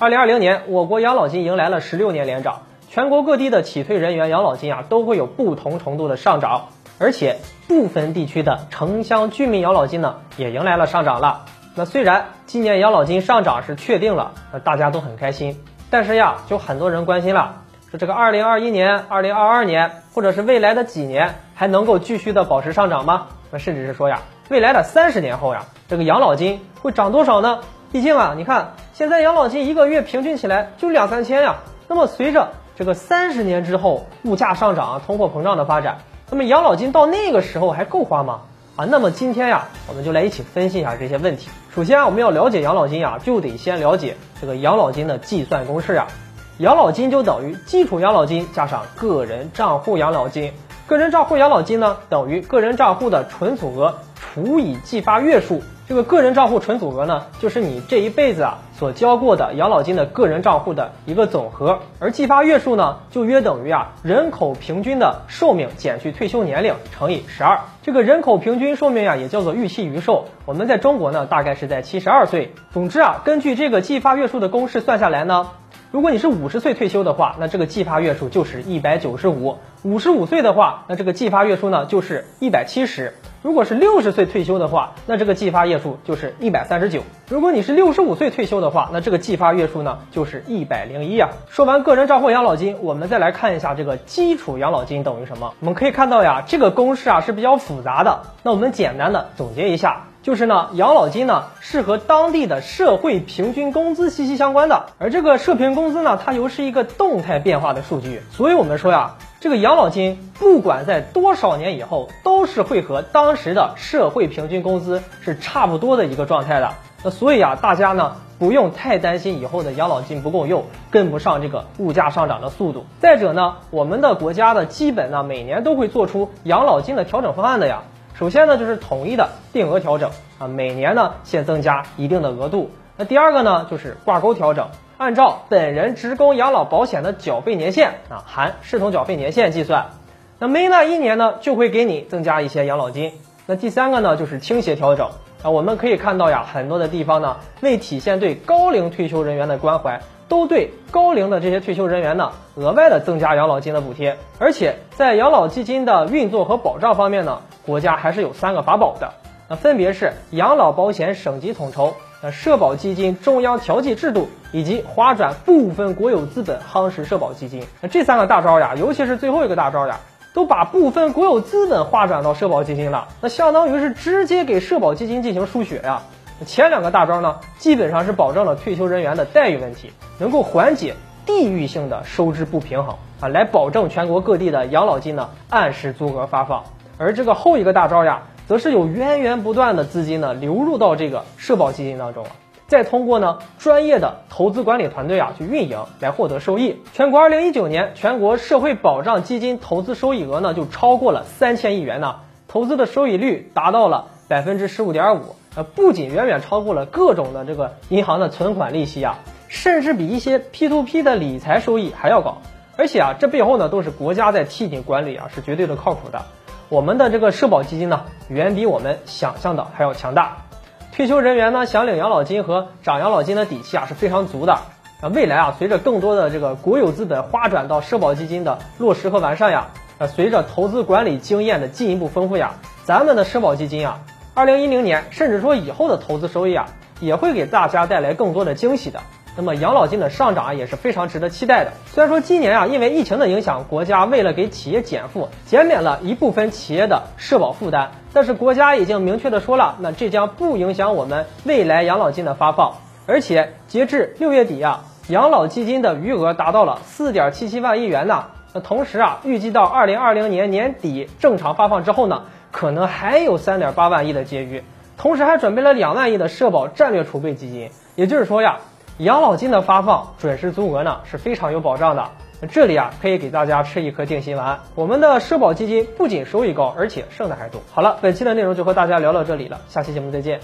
二零二零年，我国养老金迎来了十六年连涨，全国各地的企退人员养老金啊都会有不同程度的上涨，而且部分地区的城乡居民养老金呢也迎来了上涨了。那虽然今年养老金上涨是确定了，那大家都很开心，但是呀，就很多人关心了，说这个二零二一年、二零二二年，或者是未来的几年还能够继续的保持上涨吗？那甚至是说呀，未来的三十年后呀，这个养老金会涨多少呢？毕竟啊，你看现在养老金一个月平均起来就两三千呀。那么随着这个三十年之后物价上涨、通货膨胀的发展，那么养老金到那个时候还够花吗？啊，那么今天呀，我们就来一起分析一下这些问题。首先啊，我们要了解养老金呀，就得先了解这个养老金的计算公式呀。养老金就等于基础养老金加上个人账户养老金，个人账户养老金呢等于个人账户的纯组额除以计发月数。这个个人账户纯组额呢，就是你这一辈子啊所交过的养老金的个人账户的一个总和，而计发月数呢，就约等于啊人口平均的寿命减去退休年龄乘以十二。这个人口平均寿命呀，也叫做预期余寿，我们在中国呢，大概是在七十二岁。总之啊，根据这个计发月数的公式算下来呢。如果你是五十岁退休的话，那这个计发月数就是一百九十五；五十五岁的话，那这个计发月数呢就是一百七十；如果是六十岁退休的话，那这个计发月数就是一百三十九；如果你是六十五岁退休的话，那这个计发月数呢就是一百零一啊。说完个人账户养老金，我们再来看一下这个基础养老金等于什么。我们可以看到呀，这个公式啊是比较复杂的。那我们简单的总结一下。就是呢，养老金呢是和当地的社会平均工资息息相关的，而这个社平工资呢，它又是一个动态变化的数据，所以我们说呀，这个养老金不管在多少年以后，都是会和当时的社会平均工资是差不多的一个状态的。那所以啊，大家呢不用太担心以后的养老金不够用，跟不上这个物价上涨的速度。再者呢，我们的国家的基本呢每年都会做出养老金的调整方案的呀。首先呢，就是统一的定额调整啊，每年呢先增加一定的额度。那第二个呢，就是挂钩调整，按照本人职工养老保险的缴费年限啊，含视同缴费年限计算。那每那一年呢，就会给你增加一些养老金。那第三个呢，就是倾斜调整啊，我们可以看到呀，很多的地方呢，为体现对高龄退休人员的关怀。都对高龄的这些退休人员呢，额外的增加养老金的补贴，而且在养老基金的运作和保障方面呢，国家还是有三个法宝的，那分别是养老保险省级统筹、那社保基金中央调剂制度以及划转部分国有资本夯实社保基金。那这三个大招呀，尤其是最后一个大招呀，都把部分国有资本划转到社保基金了，那相当于是直接给社保基金进行输血呀。前两个大招呢，基本上是保证了退休人员的待遇问题，能够缓解地域性的收支不平衡啊，来保证全国各地的养老金呢按时足额发放。而这个后一个大招呀，则是有源源不断的资金呢流入到这个社保基金当中，再通过呢专业的投资管理团队啊去运营来获得收益。全国二零一九年全国社会保障基金投资收益额呢就超过了三千亿元呢，投资的收益率达到了百分之十五点五。呃，不仅远远超过了各种的这个银行的存款利息啊，甚至比一些 P to P 的理财收益还要高。而且啊，这背后呢都是国家在替你管理啊，是绝对的靠谱的。我们的这个社保基金呢，远比我们想象的还要强大。退休人员呢，想领养老金和涨养老金的底气啊是非常足的。啊，未来啊，随着更多的这个国有资本划转到社保基金的落实和完善呀，呃，随着投资管理经验的进一步丰富呀，咱们的社保基金啊。二零一零年，甚至说以后的投资收益啊，也会给大家带来更多的惊喜的。那么养老金的上涨也是非常值得期待的。虽然说今年啊，因为疫情的影响，国家为了给企业减负，减免了一部分企业的社保负担，但是国家已经明确的说了，那这将不影响我们未来养老金的发放。而且截至六月底啊，养老基金的余额达到了四点七七万亿元呢。那同时啊，预计到二零二零年年底正常发放之后呢。可能还有三点八万亿的结余，同时还准备了两万亿的社保战略储备基金。也就是说呀，养老金的发放准时足额呢是非常有保障的。这里啊可以给大家吃一颗定心丸，我们的社保基金不仅收益高，而且剩的还多。好了，本期的内容就和大家聊到这里了，下期节目再见。